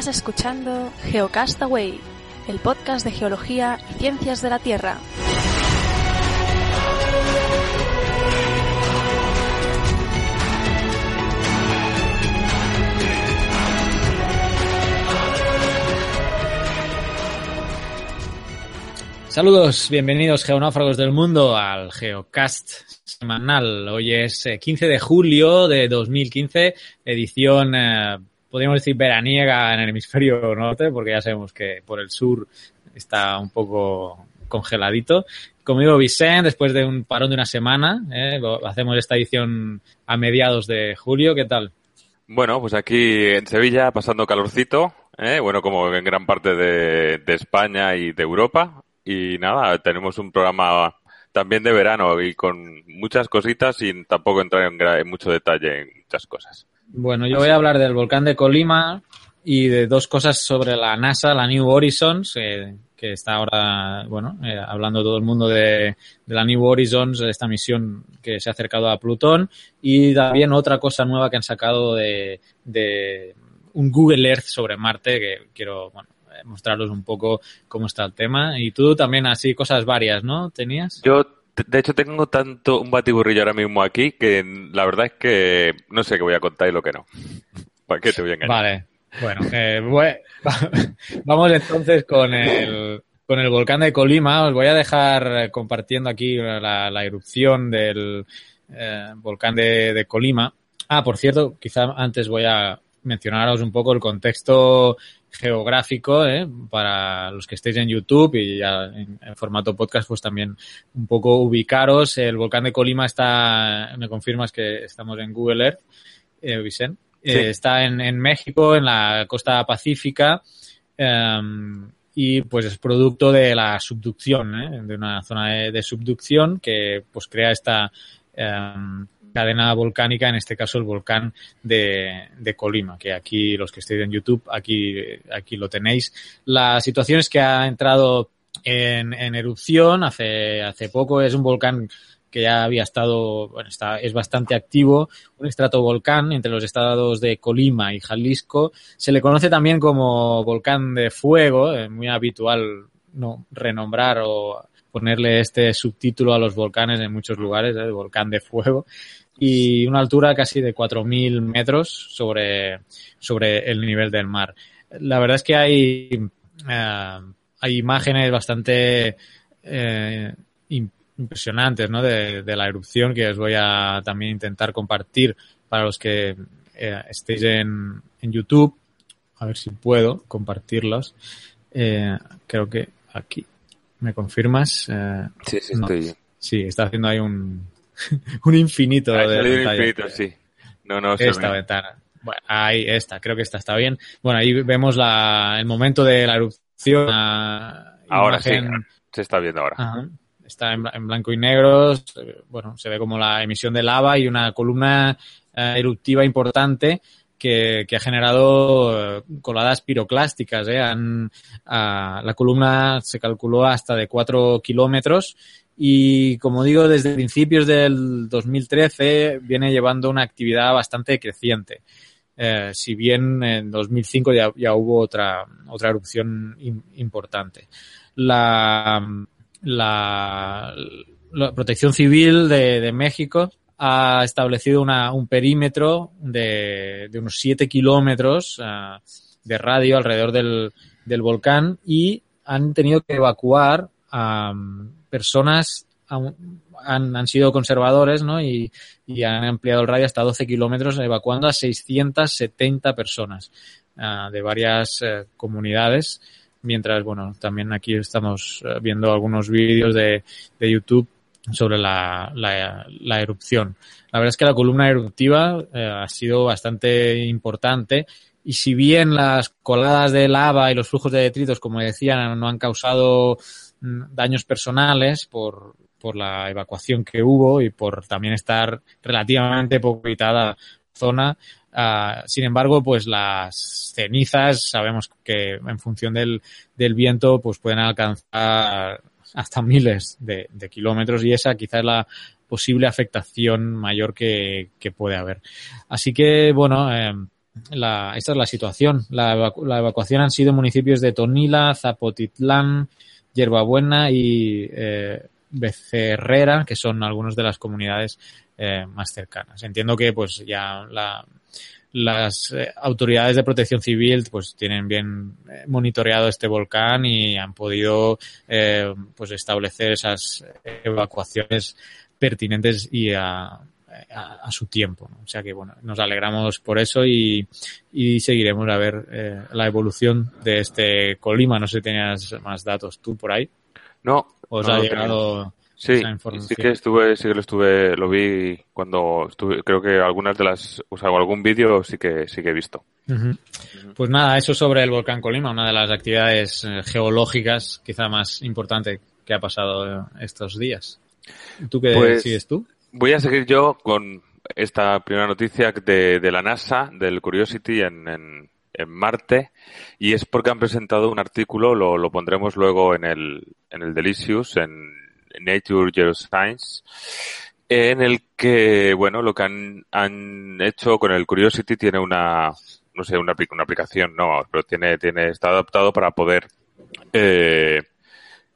Estás escuchando Geocastaway, el podcast de geología y ciencias de la Tierra. Saludos, bienvenidos geonáufragos del mundo al Geocast semanal. Hoy es 15 eh, de julio de 2015, edición, eh, podríamos decir, veraniega en el hemisferio norte, porque ya sabemos que por el sur está un poco congeladito. Conmigo Vicente, después de un parón de una semana, eh, hacemos esta edición a mediados de julio. ¿Qué tal? Bueno, pues aquí en Sevilla pasando calorcito, ¿eh? bueno, como en gran parte de, España y de Europa, y nada, tenemos un programa también de verano y con muchas cositas y tampoco entrar en, mucho detalle en muchas cosas. Bueno, yo voy a hablar del volcán de Colima y de dos cosas sobre la NASA, la New Horizons, eh, que está ahora, bueno, eh, hablando todo el mundo de, la New Horizons, esta misión que se ha acercado a Plutón, y también otra cosa nueva que han sacado de, de un Google Earth sobre Marte, que quiero, bueno, mostraros un poco cómo está el tema. Y tú también así cosas varias, ¿no? ¿Tenías? Yo, de hecho, tengo tanto un batiburrillo ahora mismo aquí que la verdad es que no sé qué voy a contar y lo que no. ¿Para qué te voy a engañar? Vale. Bueno, eh, vamos entonces con el, con el volcán de Colima. Os voy a dejar compartiendo aquí la, erupción del eh, volcán de Colima. Ah, por cierto, quizá antes voy a mencionaros un poco el contexto geográfico ¿eh? para los que estéis en YouTube y ya en, formato podcast pues también un poco ubicaros. El volcán de Colima está, me confirmas que estamos en Google Earth, eh, Vicente. Eh, está en, en, México, en la costa pacífica. Em, y pues es producto de la subducción, ¿eh? de una zona de, de, subducción que pues crea esta em, cadena volcánica, en este caso el volcán de, de, Colima, que aquí los que estéis en YouTube, aquí, aquí lo tenéis. La situación es que ha entrado en, erupción hace, hace poco, es un volcán que ya había estado, bueno, está, es bastante activo, un estratovolcán entre los estados de Colima y Jalisco. Se le conoce también como volcán de fuego, es muy habitual no renombrar o ponerle este subtítulo a los volcanes en muchos lugares, el volcán de fuego y una altura casi de 4.000 metros sobre, sobre el nivel del mar. La verdad es que hay, eh, hay imágenes bastante eh, impresionantes ¿no? de, de, la erupción que os voy a también intentar compartir para los que eh, estéis en, en YouTube. A ver si puedo compartirlas. Eh, creo que aquí. ¿Me confirmas? Eh, sí, sí, estoy. Sí, está haciendo ahí un, un infinito de un infinito, sí. No, no, esta ventana. Bueno, ahí está, creo que esta está bien. Bueno, ahí vemos la, el momento de la erupción. ahora sí, se está viendo ahora. Está en, blanco y negro. Bueno, se ve como la emisión de lava y una columna eh, eruptiva importante que, que, ha generado eh, coladas piroclásticas. ¿eh? Han, la columna se calculó hasta de 4 kilómetros y como digo, desde principios del 2013 viene llevando una actividad bastante creciente. Eh, si bien en 2005 ya, ya hubo otra, otra erupción importante. La, la, la, Protección Civil de, México ha establecido un perímetro de, unos 7 kilómetros uh, de radio alrededor del, volcán y han tenido que evacuar um, personas han, han, sido conservadores ¿no? y, y, han ampliado el radio hasta 12 kilómetros, evacuando a 670 personas uh, de varias uh, comunidades. Mientras, bueno, también aquí estamos uh, viendo algunos vídeos de, de YouTube sobre la, la, la, erupción. La verdad es que la columna eruptiva eh, ha sido bastante importante y si bien las coladas de lava y los flujos de detritos, como decían, no han causado daños personales por, por la evacuación que hubo y por también estar relativamente poco habitada zona. Uh, sin embargo, pues las cenizas sabemos que en función del, del viento pues pueden alcanzar hasta miles de, kilómetros y esa quizás es la posible afectación mayor que, que puede haber. Así que, bueno, eh, la, esta es la situación. La, la, evacuación han sido municipios de Tonila, Zapotitlán, Yerbabuena y eh, Becerrera, que son algunas de las comunidades eh, más cercanas. Entiendo que pues ya la, las eh, autoridades de protección civil pues tienen bien eh, monitoreado este volcán y han podido eh, pues establecer esas evacuaciones pertinentes y a, a, a su tiempo. ¿no? O sea que bueno, nos alegramos por eso y, y seguiremos a ver eh, la evolución de este Colima. No sé si tenías más datos tú por ahí. No. ¿Os no ha llegado Sí, esa información? sí que estuve, sí que lo estuve, lo vi cuando estuve, creo que algunas de las, o sea, algún vídeo sí que, sí que he visto. Pues nada, eso sobre el volcán Colima, una de las actividades eh, geológicas quizá más importante que ha pasado eh, estos días. ¿Tú qué Pues- sigues tú? Voy a seguir yo con esta primera noticia de, de la NASA, del Curiosity en, en, Marte, y es porque han presentado un artículo, lo, pondremos luego en el, en el Delicious, en Nature Geoscience, en el que, bueno, lo que han, han hecho con el Curiosity tiene una, no sé, una, una aplicación, no, pero tiene, tiene, está adaptado para poder, eh,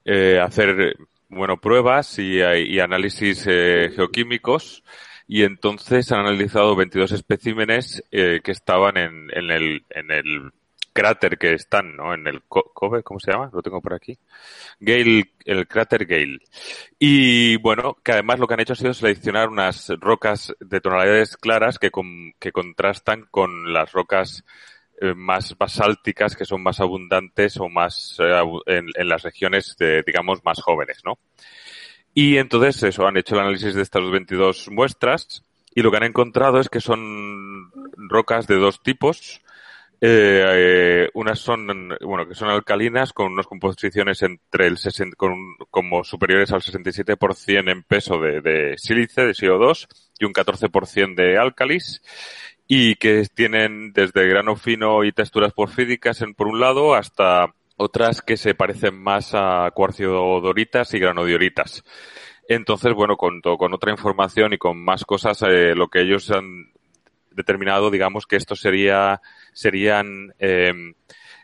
eh, hacer, bueno, pruebas y, y análisis eh, geoquímicos y entonces han analizado 22 especímenes eh, que estaban en, en, el, en el cráter que están, ¿no? En el Co- Cove, ¿cómo se llama? Lo tengo por aquí. Gale, el cráter Gale. Y bueno, que además lo que han hecho ha sido seleccionar unas rocas de tonalidades claras que, con- que contrastan con las rocas eh, más basálticas que son más abundantes o más eh, en, en las regiones de, digamos, más jóvenes, ¿no? Y entonces eso, han hecho el análisis de estas 22 muestras y lo que han encontrado es que son rocas de dos tipos. Eh, eh, unas son, bueno, que son alcalinas con unas composiciones entre el 60, con, como superiores al 67% en peso de, de sílice, de CO2, y un 14% de álcalis, y que tienen desde grano fino y texturas porfídicas en, por un lado hasta otras que se parecen más a cuarciodoritas y granodioritas. Entonces, bueno, con, con otra información y con más cosas, eh, lo que ellos han determinado, digamos, que esto sería, serían, eh,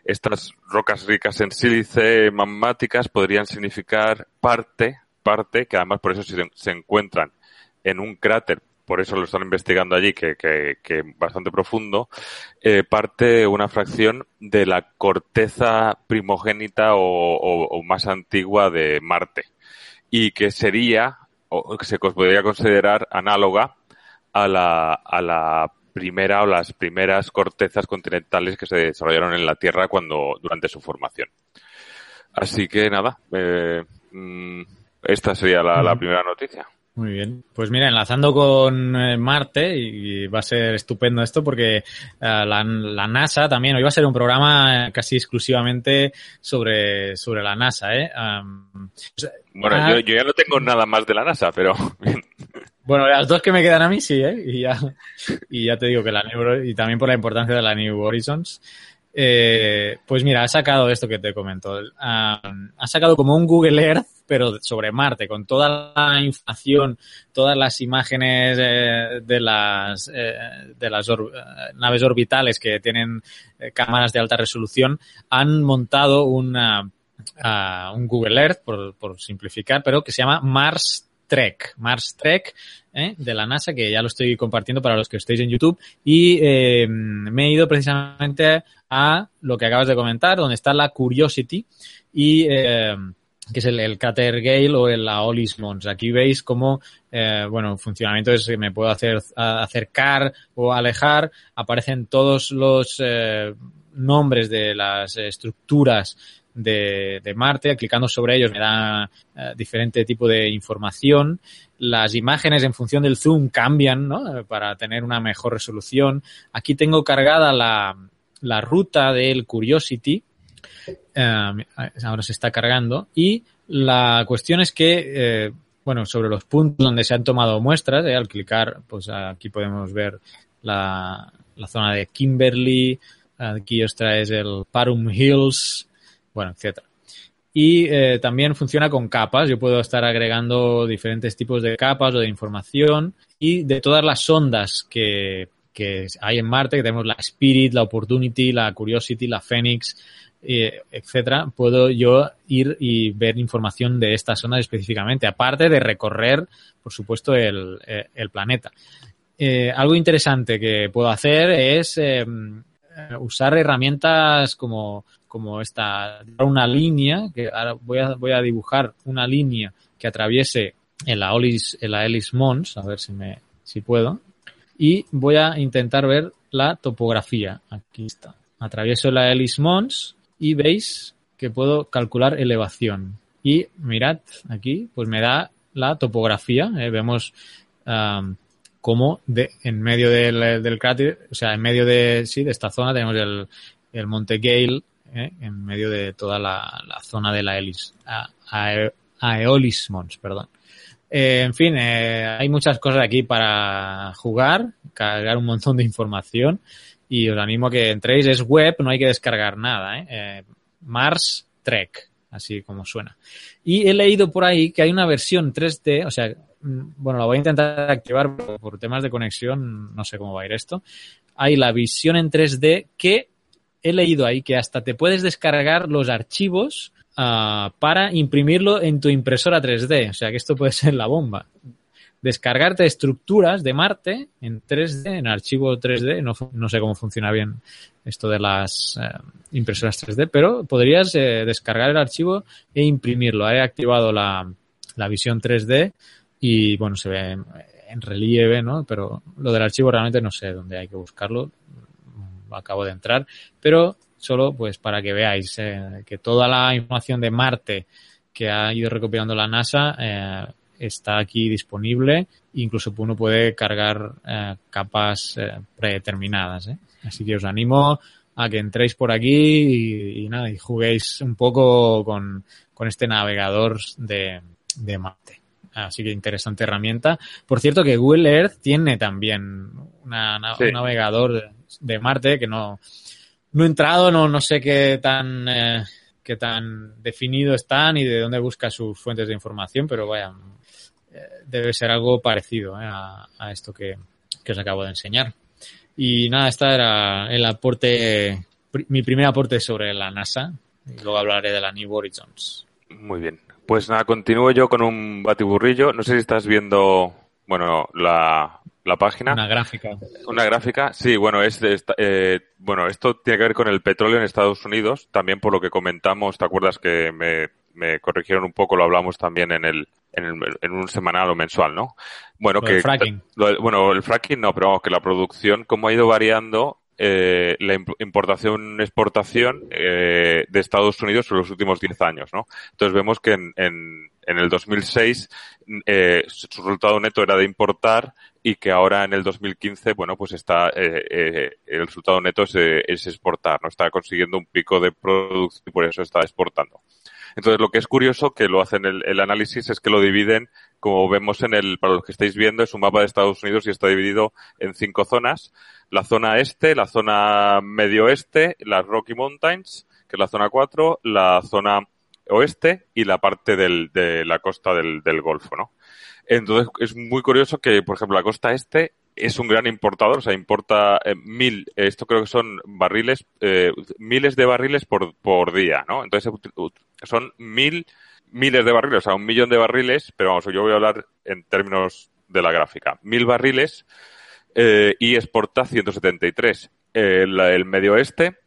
estas rocas ricas en sílice magmáticas podrían significar parte, parte, que además por eso se, se encuentran en un cráter, por eso lo están investigando allí, que, que, que bastante profundo, eh, parte una fracción de la corteza primogénita o, o- o más antigua de Marte y que sería o que se podría considerar análoga a la, a la primera o las primeras cortezas continentales que se desarrollaron en la Tierra cuando durante su formación. Así que nada, eh, mm, esta sería la, primera noticia. Muy bien. Pues mira, enlazando con eh, Marte, y va a ser estupendo esto porque eh, la, la NASA también, hoy va a ser un programa eh, casi exclusivamente sobre, sobre la NASA, ¿eh? Am, Bueno, Ah. yo, yo ya no tengo nada más de la NASA, pero bueno, las dos que me quedan a mí sí, ¿eh? Y ya, y ya te digo que la New, y también por la importancia de la New Horizons. Eh, pues mira, ha sacado esto que te comento. Am, ha sacado como un Google Earth, pero sobre Marte, con toda la información, todas las imágenes eh, de las, eh, de las naves orbitales que tienen cámaras de alta resolución, han montado una, ah, un Google Earth, por, por simplificar, pero que se llama Mars Trek. Mars Trek ¿eh? de la NASA, que ya lo estoy compartiendo para los que estéis en YouTube. Y eh, me he ido precisamente a lo que acabas de comentar, donde está la Curiosity y eh, que es el, el Gale o el Aolis Mons. Aquí veis cómo, eh, bueno, funcionamiento es que me puedo hacer, acercar o alejar. Aparecen todos los eh, nombres de las estructuras de, de Marte. Clicando sobre ellos me da eh, diferente tipo de información. Las imágenes en función del zoom cambian, ¿no? Para tener una mejor resolución. Aquí tengo cargada la, la ruta del Curiosity. Eh, ahora se está cargando. Y la cuestión es que, eh, bueno, sobre los puntos donde se han tomado muestras, eh, al clicar, pues aquí podemos ver la, la zona de Kimberley, aquí os traes el Parum Hills, bueno, etcétera. Y eh, también funciona con capas. Yo puedo estar agregando diferentes tipos de capas o de información y de todas las ondas que, que hay en Marte, que tenemos la Spirit, la Opportunity, la Curiosity, la Phoenix, eh, etcétera, puedo yo ir y ver información de estas zonas específicamente, aparte de recorrer, por supuesto, el, eh, el planeta. Eh, algo interesante que puedo hacer es eh, usar herramientas como, como esta, una línea, que ahora voy a, voy a dibujar una línea que atraviese en la, Olis, en la Ellis Mons, a ver si me, si puedo, y voy a intentar ver la topografía. Aquí está. Atravieso la Ellis Mons y veis que puedo calcular elevación. Y mirad aquí, pues me da la topografía. Eh, vemos um, cómo de, en medio del, del, cráter, o sea, en medio de, sí, de esta zona tenemos el, el Monte Gale, eh, en medio de toda la, zona de la Elis, a, a, perdón. Eh, en fin, eh, hay muchas cosas aquí para jugar, cargar un montón de información y os animo a que entréis. Es web, no hay que descargar nada. ¿eh? Mars Trek, así como suena. Y he leído por ahí que hay una versión 3D, o sea, mm, bueno, la voy a intentar activar por temas de conexión, no sé cómo va a ir esto. Hay la visión en 3D que he leído ahí que hasta te puedes descargar los archivos uh, para imprimirlo en tu impresora 3D. O sea que esto puede ser la bomba. Descargarte estructuras de Marte en 3D, en archivo 3D. No, sé cómo funciona bien esto de las eh, impresoras 3D, pero podrías eh, descargar el archivo e imprimirlo. He activado la, la visión 3D y bueno, se ve en relieve, ¿no? Pero lo del archivo realmente no sé dónde hay que buscarlo. Acabo de entrar, pero solo pues para que veáis eh, que toda la información de Marte que ha ido recopilando la NASA eh, está aquí disponible. Incluso uno puede cargar eh, capas eh, predeterminadas. ¿eh? Así que os animo a que entréis por aquí y, y nada, y juguéis un poco con, con este navegador de, de Marte. Así que interesante herramienta. Por cierto que Google Earth tiene también una, una, sí. un navegador de, Marte que no, no he entrado, no, no sé qué tan, eh, qué tan definido está ni de dónde busca sus fuentes de información, pero vaya, eh, debe ser algo parecido eh, a, a, esto que, que os acabo de enseñar. Y nada, esta era el aporte, mi primer aporte sobre la NASA. Y luego hablaré de la New Horizons. Muy bien. Pues nada, continúo yo con un batiburrillo. No sé si estás viendo, bueno, la, la página. Una gráfica. Una gráfica, sí, bueno, es, de, eh, bueno, esto tiene que ver con el petróleo en Estados Unidos, también por lo que comentamos, ¿te acuerdas que me, me corrigieron un poco, lo hablamos también en el, en, el, en un semanal o mensual, ¿no? Bueno, lo que, el fracking. Lo, bueno, el fracking no, pero vamos, que la producción, como ha ido variando, eh, la importación-exportación eh, de Estados Unidos en los últimos 10 años, ¿no? Entonces vemos que en, en, en el 2006 eh, su resultado neto era de importar y que ahora en el 2015, bueno, pues está, eh, eh, el resultado neto es, eh, es, exportar, ¿no? Está consiguiendo un pico de producción y por eso está exportando. Entonces, lo que es curioso que lo hacen el, el, análisis es que lo dividen, como vemos en el, para los que estáis viendo, es un mapa de Estados Unidos y está dividido en cinco zonas. La zona este, la zona medio oeste, las Rocky Mountains, que es la zona 4, la zona oeste y la parte del, de la costa del, del Golfo, ¿no? Entonces es muy curioso que, por ejemplo, la costa este es un gran importador, o sea, importa eh, mil, esto creo que son barriles, eh, miles de barriles por, por día, ¿no? Entonces son mil, miles de barriles, o sea, un millón de barriles, pero vamos, yo voy a hablar en términos de la gráfica. Mil barriles eh, y exporta 173. El, el medio oeste,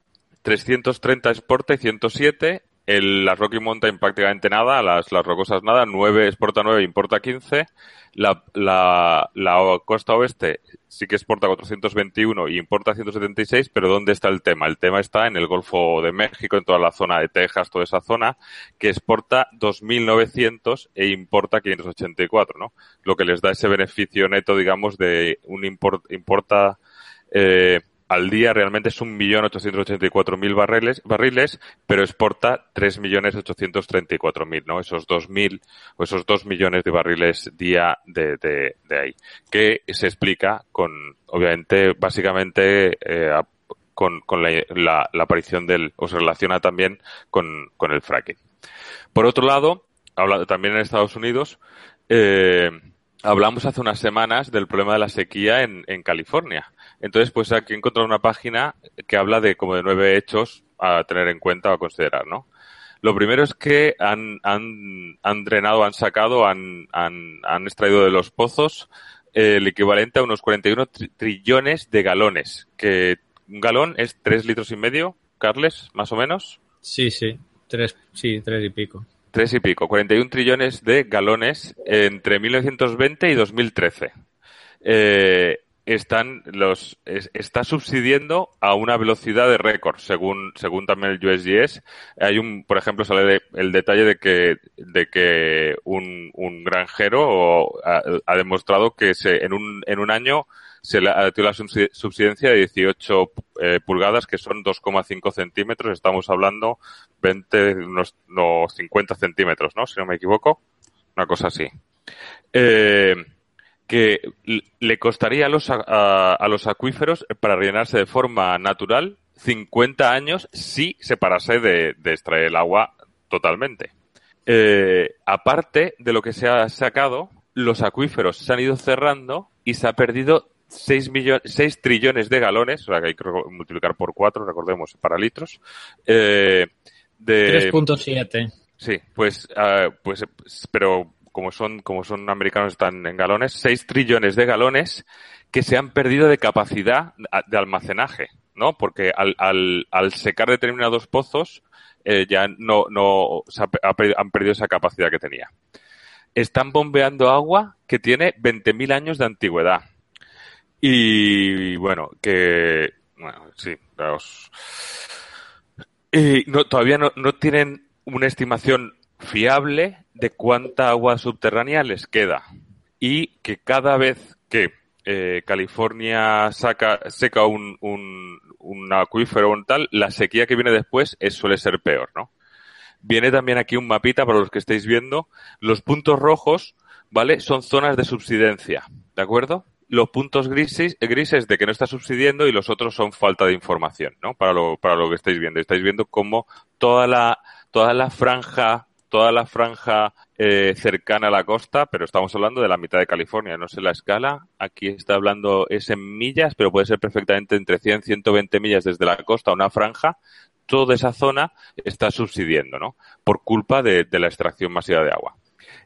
330 exporta y 107 el, las Rocky Mountain prácticamente nada, las, las rocosas nada, 9 exporta 9, importa 15. La, la, la costa oeste sí que exporta 421 y importa 176, pero ¿dónde está el tema? El tema está en el Golfo de México, en toda la zona de Texas, toda esa zona, que exporta 2.900 e importa 584, ¿no? Lo que les da ese beneficio neto, digamos, de un import, importa, eh, al día realmente es 1.884.000 barriles, barriles, pero exporta 3.834.000, ¿no? Esos 2.000 o esos 2 millones de barriles día de, de, de ahí. Que se explica con, obviamente, básicamente, eh, con, con la, la, la, aparición del, o se relaciona también con, con el fracking. Por otro lado, habla, también en Estados Unidos, eh, hablamos hace unas semanas del problema de la sequía en, en California Entonces, pues aquí he encontrado una página que habla de como de nueve hechos a tener en cuenta o a considerar, ¿no? Lo primero es que han, han, han drenado, han sacado, han, han, han extraído de los pozos el equivalente a unos 41 trillones de galones, que un galón es tres litros y medio, Carles, más o menos. Sí, sí, tres, sí, tres y pico. Tres y pico, 41 trillones de galones entre 1920 y 2013. Eh, están los está subsidiendo a una velocidad de récord según según también el USGS hay un por ejemplo sale el detalle de que de que un, un granjero ha, demostrado que se en un en un año se le ha la subsidencia de 18 eh, pulgadas que son 2,5 centímetros. Estamos hablando 20 unos no, 50 centímetros no si no me equivoco. Una cosa así. Eh, que le costaría a los, a, a los acuíferos para rellenarse de forma natural 50 años si se parase de, de extraer el agua totalmente. Eh, aparte de lo que se ha sacado, los acuíferos se han ido cerrando y se ha perdido 6, millones, 6 trillones de galones, o sea que hay que multiplicar por 4, recordemos, para litros. Eh, de 3.7. Sí, pues, uh, pues, pero como son, como son americanos, están en galones, 6 trillones de galones que se han perdido de capacidad de almacenaje, ¿no? Porque al, al, al secar determinados pozos, eh, ya no, no ha, ha, han perdido esa capacidad que tenía. Están bombeando agua que tiene 20.000 años de antigüedad. Y bueno, que, bueno, sí, y no, todavía no, no tienen una estimación fiable de cuánta agua subterránea les queda y que cada vez que eh, California saca, seca un, un, acuífero o tal, la sequía que viene después es, suele ser peor, ¿no? Viene también aquí un mapita para los que estáis viendo. Los puntos rojos, ¿vale? Son zonas de subsidencia, ¿de acuerdo? Los puntos grises, grises de que no está subsidiendo y los otros son falta de información, ¿no? Para lo, para lo que estáis viendo. Estáis viendo cómo toda la, toda la franja toda la franja eh, cercana a la costa, pero estamos hablando de la mitad de California, no sé la escala. Aquí está hablando, es en millas, pero puede ser perfectamente entre 100 y 120 millas desde la costa a una franja. Toda esa zona está subsidiendo, ¿no? Por culpa de, de la extracción masiva de agua.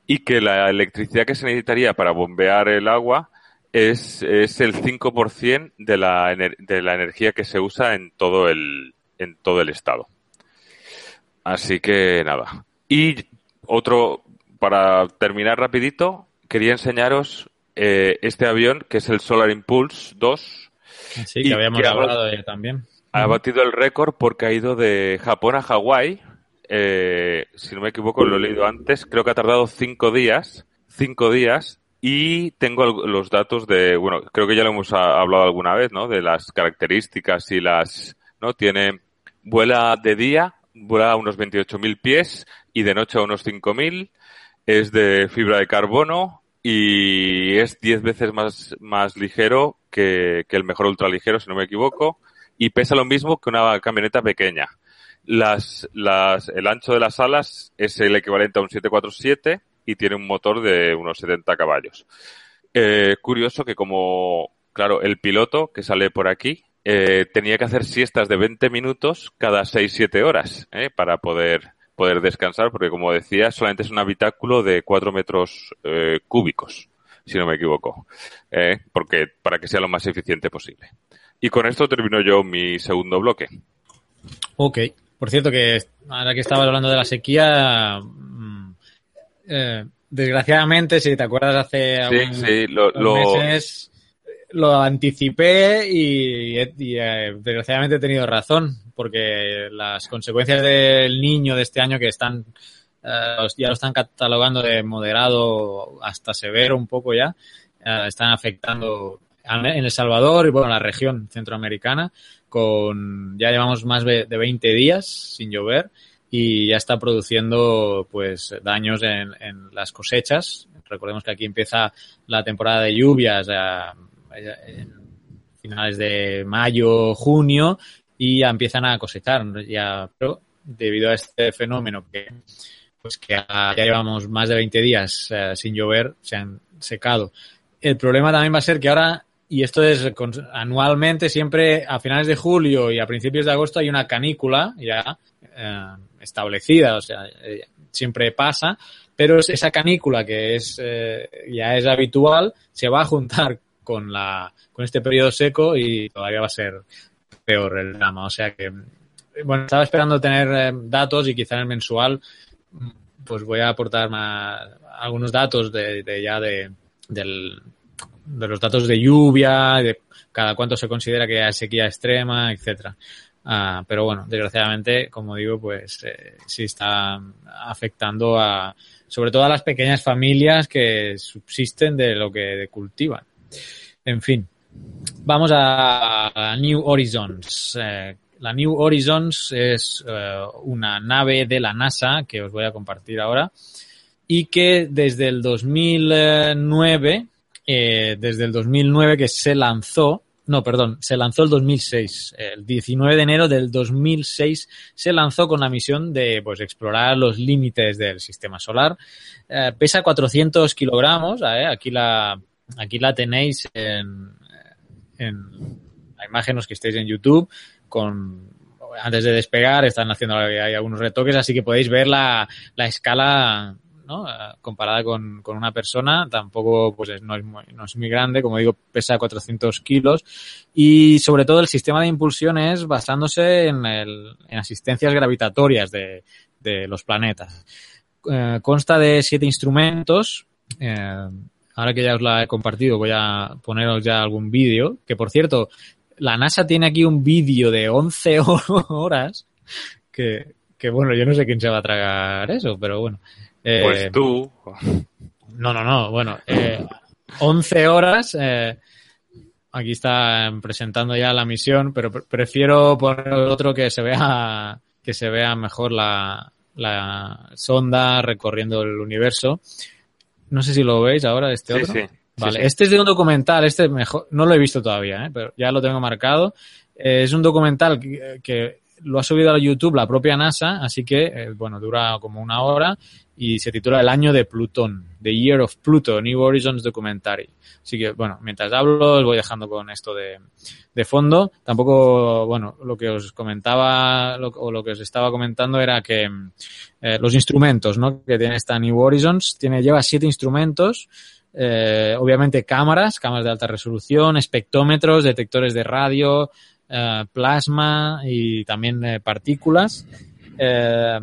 Y que la electricidad que se necesitaría para bombear el agua es, es el 5% de la, de la energía que se usa en todo el, en todo el estado. Así que nada, y otro, para terminar rapidito, quería enseñaros eh, este avión que es el Solar Impulse 2. Sí, que habíamos que hablado de también. Ha batido el récord porque ha ido de Japón a Hawái. Eh, si no me equivoco, lo he leído antes. Creo que ha tardado cinco días. Cinco días. Y tengo los datos de, bueno, creo que ya lo hemos hablado alguna vez, ¿no? De las características y las, ¿no? Tiene, vuela de día, vuela a unos 28.000 pies y de noche a unos 5.000. Es de fibra de carbono y es 10 veces más, más ligero que, que el mejor ultraligero, si no me equivoco, y pesa lo mismo que una camioneta pequeña. Las, las, el ancho de las alas es el equivalente a un 747 y tiene un motor de unos 70 caballos. Eh, curioso que como, claro, el piloto que sale por aquí eh, tenía que hacer siestas de 20 minutos cada 6-7 horas eh, para poder poder descansar, porque como decía, solamente es un habitáculo de cuatro metros eh, cúbicos, si no me equivoco, eh, porque para que sea lo más eficiente posible. Y con esto termino yo mi segundo bloque. Ok. Por cierto, que ahora que estabas hablando de la sequía, mm, eh, desgraciadamente, si te acuerdas hace sí, sí, lo, lo... meses, lo anticipé y, y eh, desgraciadamente he tenido razón, porque las consecuencias del niño de este año que están uh, ya lo están catalogando de moderado hasta severo un poco ya, uh, están afectando en El Salvador y bueno, la región centroamericana con ya llevamos más de 20 días sin llover y ya está produciendo pues daños en, en las cosechas. Recordemos que aquí empieza la temporada de lluvias a, en finales de mayo, junio, y ya empiezan a cosechar. Ya, pero debido a este fenómeno que, pues que ya llevamos más de 20 días eh, sin llover, se han secado. El problema también va a ser que ahora y esto es anualmente, siempre a finales de julio y a principios de agosto hay una canícula ya eh, establecida, o sea, eh, siempre pasa, pero esa canícula que es ya es habitual se va a juntar con la con este periodo seco y todavía va a ser peor el drama, o sea que bueno, estaba esperando tener datos y quizá en el mensual pues voy a aportar más, algunos datos de, de ya de, del, de los datos de lluvia, de cada cuánto se considera que hay sequía extrema, etcétera. Uh, pero bueno, desgraciadamente, como digo, pues eh, sí está afectando a, sobre todo a las pequeñas familias que subsisten de lo que cultivan. En fin, vamos a, New Horizons. Eh, la New Horizons es eh, una nave de la NASA que os voy a compartir ahora y que desde el 2009 eh, desde el 2009 que se lanzó, no, perdón, se lanzó el 2006. El 19 de enero del 2006 se lanzó con la misión de pues, explorar los límites del sistema solar. Eh, pesa 400 kilogramos, aquí, la, aquí la tenéis en, en la imagen, los que estéis en YouTube, con antes de despegar están haciendo hay algunos retoques, así que podéis ver la, la escala ¿no? Eh, comparada con, con, una persona, tampoco pues no, es muy, no es muy grande, como digo, pesa 400 kilos y sobre todo el sistema de impulsión es basándose en, el, en asistencias gravitatorias de, los planetas. Eh, consta de siete instrumentos. Eh, ahora que ya os la he compartido, voy a poneros ya algún vídeo, que por cierto, la NASA tiene aquí un vídeo de 11 horas que, que bueno, yo no sé quién se va a tragar eso, pero bueno. Eh, pues tú. No, no, no. Bueno, eh, 11 horas. Eh, aquí está presentando ya la misión, pero prefiero poner otro que se vea que se vea mejor la, la sonda recorriendo el universo. No sé si lo veis ahora, este otro. Sí. Vale, sí. este es de un documental, este mejor, no lo he visto todavía, ¿eh? pero ya lo tengo marcado. Eh, es un documental que, que, lo ha subido a YouTube la propia NASA, así que, eh, bueno, dura como una hora y se titula El año de Plutón, The Year of Pluto, New Horizons Documentary. Así que, bueno, mientras hablo, os voy dejando con esto de, de fondo. Tampoco, bueno, lo que os comentaba lo, o lo que os estaba comentando era que eh, los instrumentos, ¿no? Que tiene esta New Horizons, tiene, lleva siete instrumentos. Eh, obviamente cámaras, cámaras de alta resolución, espectrómetros, detectores de radio, eh, plasma y también eh, partículas. Eh,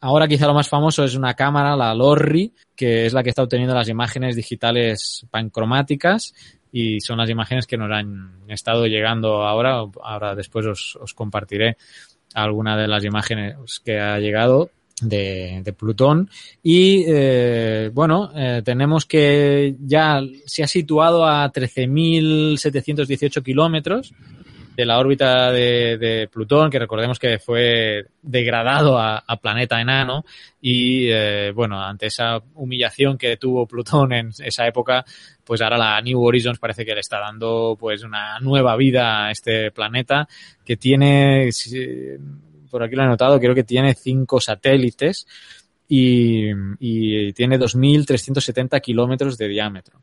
ahora quizá lo más famoso es una cámara, la LORRI, que es la que está obteniendo las imágenes digitales pancromáticas y son las imágenes que nos han estado llegando ahora. Ahora después os, compartiré alguna de las imágenes que ha llegado de, Plutón y bueno tenemos que ya se ha situado a 13.718 kilómetros de la órbita de, de, Plutón, que recordemos que fue degradado a, planeta enano y eh, bueno, ante esa humillación que tuvo Plutón en esa época, pues ahora la New Horizons parece que le está dando pues una nueva vida a este planeta que tiene, por aquí lo he notado, creo que tiene cinco satélites y, y tiene 2.370 kilómetros de diámetro.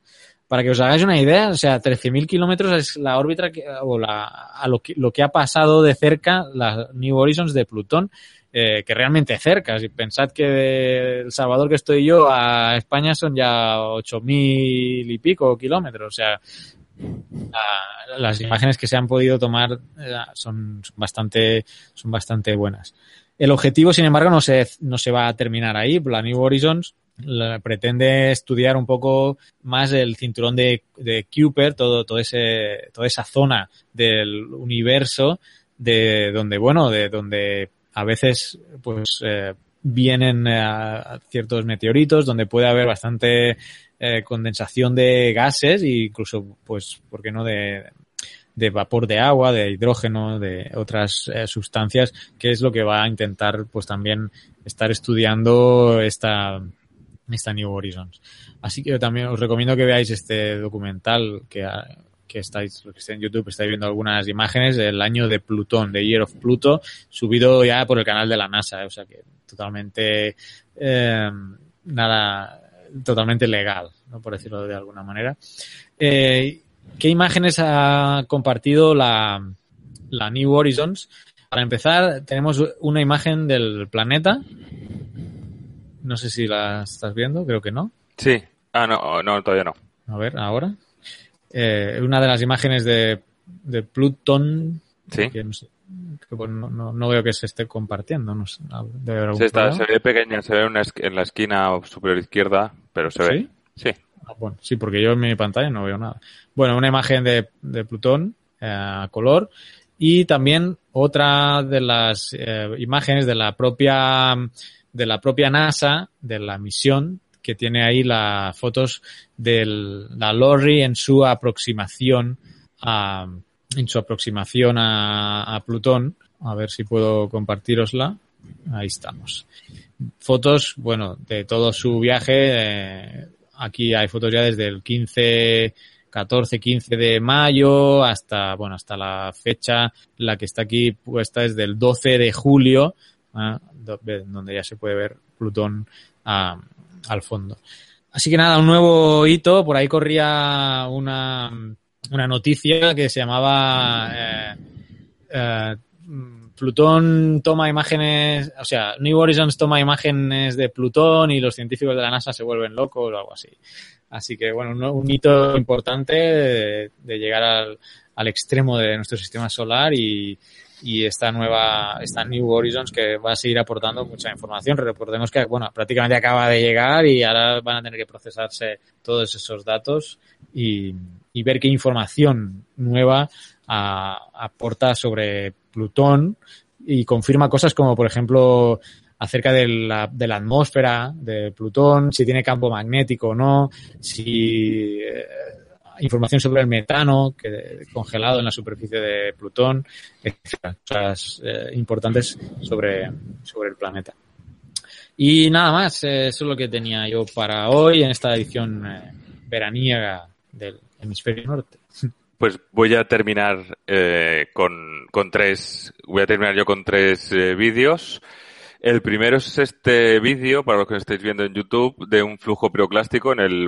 Para que os hagáis una idea, o sea, 13.000 kilómetros es la órbita que, o a lo que, lo que ha pasado de cerca la New Horizons de Plutón, eh, que realmente cerca. Si pensad que de El Salvador que estoy yo a España son ya 8.000 y pico kilómetros, o sea, la, las imágenes que se han podido tomar eh, son, bastante, son bastante buenas. El objetivo, sin embargo, no se, no se va a terminar ahí. La New Horizons pretende estudiar un poco más el cinturón de, de Kuiper, todo, todo ese, toda esa zona del universo de donde, bueno, de donde a veces, pues, eh, vienen eh, ciertos meteoritos, donde puede haber bastante eh, condensación de gases e incluso, pues, ¿por qué no?, de, de vapor de agua, de hidrógeno, de otras eh, sustancias, que es lo que va a intentar, pues, también estar estudiando esta, esta New Horizons. Así que también os recomiendo que veáis este documental que, que estáis, lo que estáis en YouTube, estáis viendo algunas imágenes del año de Plutón, de Year of Pluto, subido ya por el canal de la NASA, o sea que totalmente eh, nada, totalmente legal, ¿no? por decirlo de alguna manera. Eh, ¿qué imágenes ha compartido la, la New Horizons? Para empezar, tenemos una imagen del planeta. No sé si la estás viendo, creo que no. Sí. Ah, no, no, todavía no. A ver, ahora. Eh, una de las imágenes de, de Plutón. Sí. que no, sé, que, no- no- no veo que se esté compartiendo. No sé, debe haber algún Sí, está, se ve pequeña, se ve una en la esquina superior izquierda, pero se ve. Sí. Bueno, sí, porque yo en mi pantalla no veo nada. Bueno, una imagen de, Plutón eh, a color y también otra de las eh, imágenes de la propia de la propia NASA de la misión que tiene ahí las fotos de la Lorry en su aproximación a en su aproximación a, a Plutón. A ver si puedo compartirosla. Ahí estamos fotos, bueno, de todo su viaje. eh, aquí hay fotos ya desde el 15, 14, 15 de mayo hasta, bueno, hasta la fecha, la que está aquí puesta es del 12 de julio, ah, donde ya se puede ver Plutón al fondo. Así que nada, un nuevo hito. Por ahí corría una, una noticia que se llamaba eh, eh, Plutón toma imágenes, o sea, New Horizons toma imágenes de Plutón y los científicos de la NASA se vuelven locos o algo así. Así que, bueno, un, hito importante de, llegar al, al extremo de nuestro sistema solar y, esta nueva, esta New Horizons que va a seguir aportando mucha información. Recordemos que, bueno, prácticamente acaba de llegar y ahora van a tener que procesarse todos esos datos y, ver qué información nueva aporta sobre Plutón y confirma cosas como, por ejemplo, acerca de la, de la atmósfera de Plutón, si tiene campo magnético o no, si eh, información sobre el metano que congelado en la superficie de Plutón, etcétera, cosas eh, importantes sobre, sobre el planeta. Y nada más, eh, eso es lo que tenía yo para hoy en esta edición eh, veraniega del hemisferio norte. Pues voy a terminar eh, con, con tres, voy a terminar yo con tres eh, vídeos. El primero es este vídeo, para los que estáis viendo en YouTube, de un flujo piroclástico en el,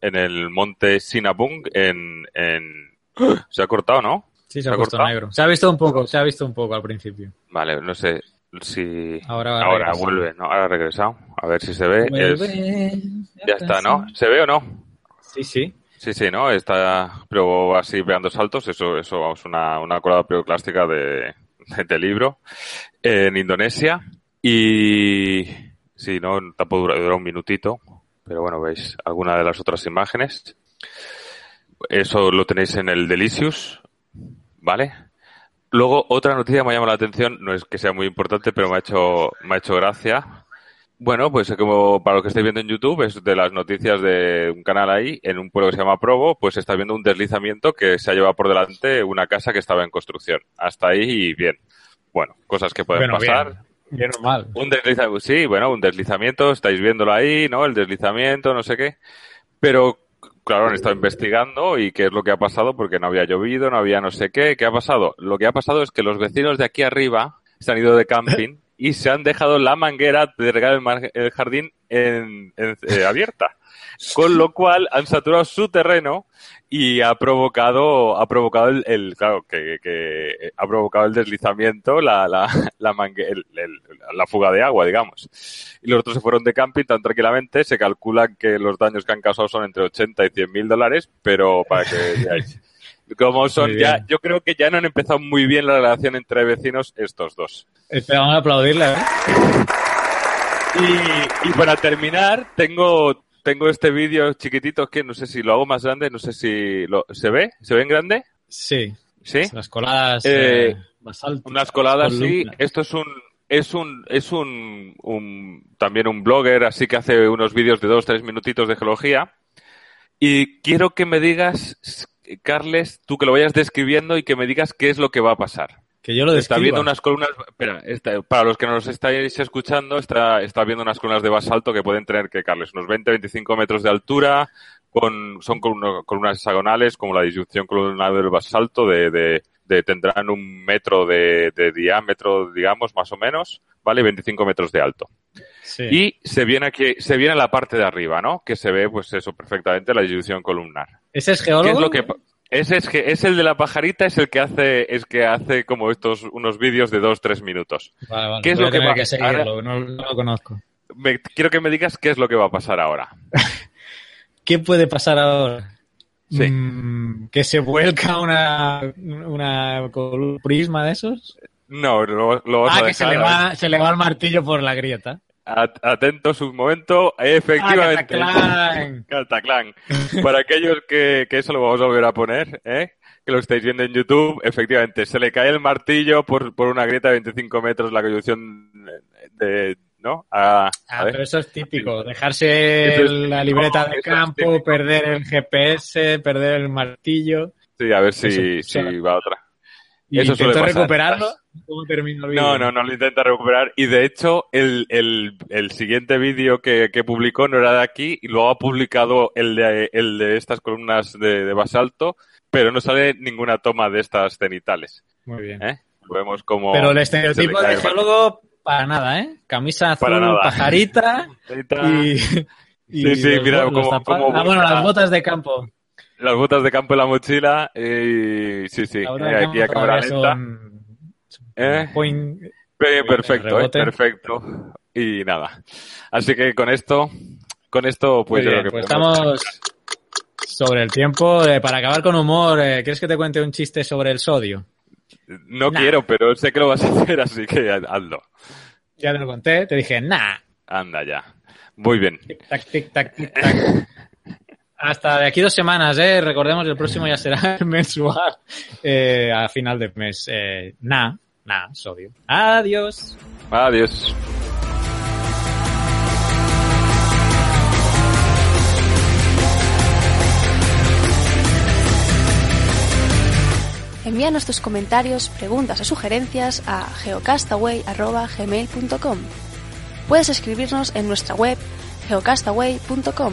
en el monte Sinabung en, en... ¿Se ha cortado, no? Sí, se ¿Se ha puesto cortado? negro. Se ha visto un poco, se ha visto un poco al principio. Vale, no sé si... Ahora Ahora vuelve, ¿no? Ahora ha regresado. A ver si se ve. Es- Ya está, ¿no? ¿Se ve o no? Sí, sí. Sí, sí, ¿no? Está, pero así pegando saltos, eso, eso vamos, una, una colada piroclástica de, de, libro en Indonesia. Y sí, no, tampoco dura, dura un minutito, pero bueno, veis alguna de las otras imágenes. Eso lo tenéis en el Delicious, ¿vale? Luego, otra noticia que me ha llamado la atención, no es que sea muy importante, pero me ha hecho, me ha hecho gracia. Bueno, pues como para lo que estáis viendo en YouTube, es de las noticias de un canal ahí, en un pueblo que se llama Provo, pues está viendo un deslizamiento que se ha llevado por delante una casa que estaba en construcción. Hasta ahí, bien. Bueno, cosas que pueden Bueno, pasar. bien. Bien o mal. Un deslizamiento, sí, bueno, un deslizamiento, estáis viéndolo ahí, ¿no? El deslizamiento, no sé qué. Pero, claro, han estado investigando y qué es lo que ha pasado porque no había llovido, no había no sé qué. ¿Qué ha pasado? Lo que ha pasado es que los vecinos de aquí arriba se han ido de camping y se han dejado la manguera de regar el, jardín en, en- eh, abierta. Con lo cual han saturado su terreno y ha provocado, ha provocado el, el- claro, que, que ha provocado el deslizamiento, la, la, la, mangue- el- el- la fuga de agua, digamos. Y los otros se fueron de camping tan tranquilamente, se calcula que los daños que han causado son entre 80 y 100 mil dólares, pero para que veáis. Como son ya, yo creo que ya no han empezado muy bien la relación entre vecinos estos dos. Espera, vamos a aplaudirle. ¿eh? Y, y para terminar, tengo, tengo este vídeo chiquitito que no sé si lo hago más grande, no sé si lo, ¿se ve? ¿Se ve en grande? Sí. ¿Sí? Las coladas Eh, eh, basálticas, Unas coladas, sí. Esto es un, es un, es un, un- también un blogger, así que hace unos vídeos de dos, tres minutitos de geología. Y quiero que me digas, Carles, tú que lo vayas describiendo y que me digas qué es lo que va a pasar. Que yo lo Está describa. viendo unas columnas, espera, está- para los que nos estáis escuchando, está, está viendo unas columnas de basalto que pueden tener, que Carles, unos 20-25 metros de altura, con, son columna- columnas hexagonales, como la disyunción columnar del basalto, de, de, de- tendrán un metro de, de diámetro, digamos, más o menos, ¿vale? 25 metros de alto. Sí. Y se viene aquí, se viene la parte de arriba, ¿no? Que se ve, pues eso, perfectamente, la disyunción columnar. ¿Ese es ¿Qué geólogo? es lo que, Ese es que es el de la pajarita, es el que hace, es que hace como estos unos vídeos de dos, tres minutos. Vale, vale, ¿Qué es lo que va a que pasar? seguirlo? No, no lo conozco. Me- quiero que me digas qué es lo que va a pasar ahora. ¿Qué puede pasar ahora? Sí. Mm, que se vuelca una, una col- prisma de esos. No, lo, lo vamos Ah, a que se dejar. le, va, se le va el martillo por la grieta. At- atentos un momento, efectivamente. Ah, Cataclán. Para aquellos que, que eso lo vamos a volver a poner, ¿eh? que lo estáis viendo en YouTube, efectivamente, se le cae el martillo por, por una grieta de 25 metros la conducción de, ¿no? A, Ah, pero eso es típico. Dejarse es la libreta de campo, perder el GPS, perder el martillo. Sí, a ver si, Eso, o sea, si va otra. Y Eso suele pasar. recuperarlo. ¿Cómo termino el vídeo? No, no, no lo intenta recuperar. Y de hecho, el, el, el siguiente vídeo que, que publicó no era de aquí y luego ha publicado el de, el de estas columnas de, de basalto, pero no sale ninguna toma de estas cenitales. Muy bien. ¿eh? Lo vemos como... Pero el estereotipo de geólogo, para nada, ¿eh? Camisa azul, Para nada. pajarita y... y Sí, sí, mira cómo Ah, bueno, las botas de campo. Las botas de campo en la mochila y... Sí, sí, eh, aquí a cámara lenta. son- ¿Eh? point- Pe- Perfecto, eh, perfecto. Y nada. Así que con esto, con esto, pues yo creo que pues podemos- estamos sobre el tiempo. Eh, para acabar con humor, eh, ¿quieres que te cuente un chiste sobre el sodio? No Nah. quiero, pero sé que lo vas a hacer, así que hazlo. Ya te lo conté, te dije, nah. Anda ya. Muy bien. Tic tac, tic tac, tic tac. Hasta de aquí dos semanas, ¿eh? Recordemos, el próximo ya será mensual eh, a final de mes. Eh, nah, nah, sodio. Adiós. Adiós. Envíanos tus comentarios, preguntas o sugerencias a geocastaway.gmail.com. Puedes escribirnos en nuestra web geocastaway.com.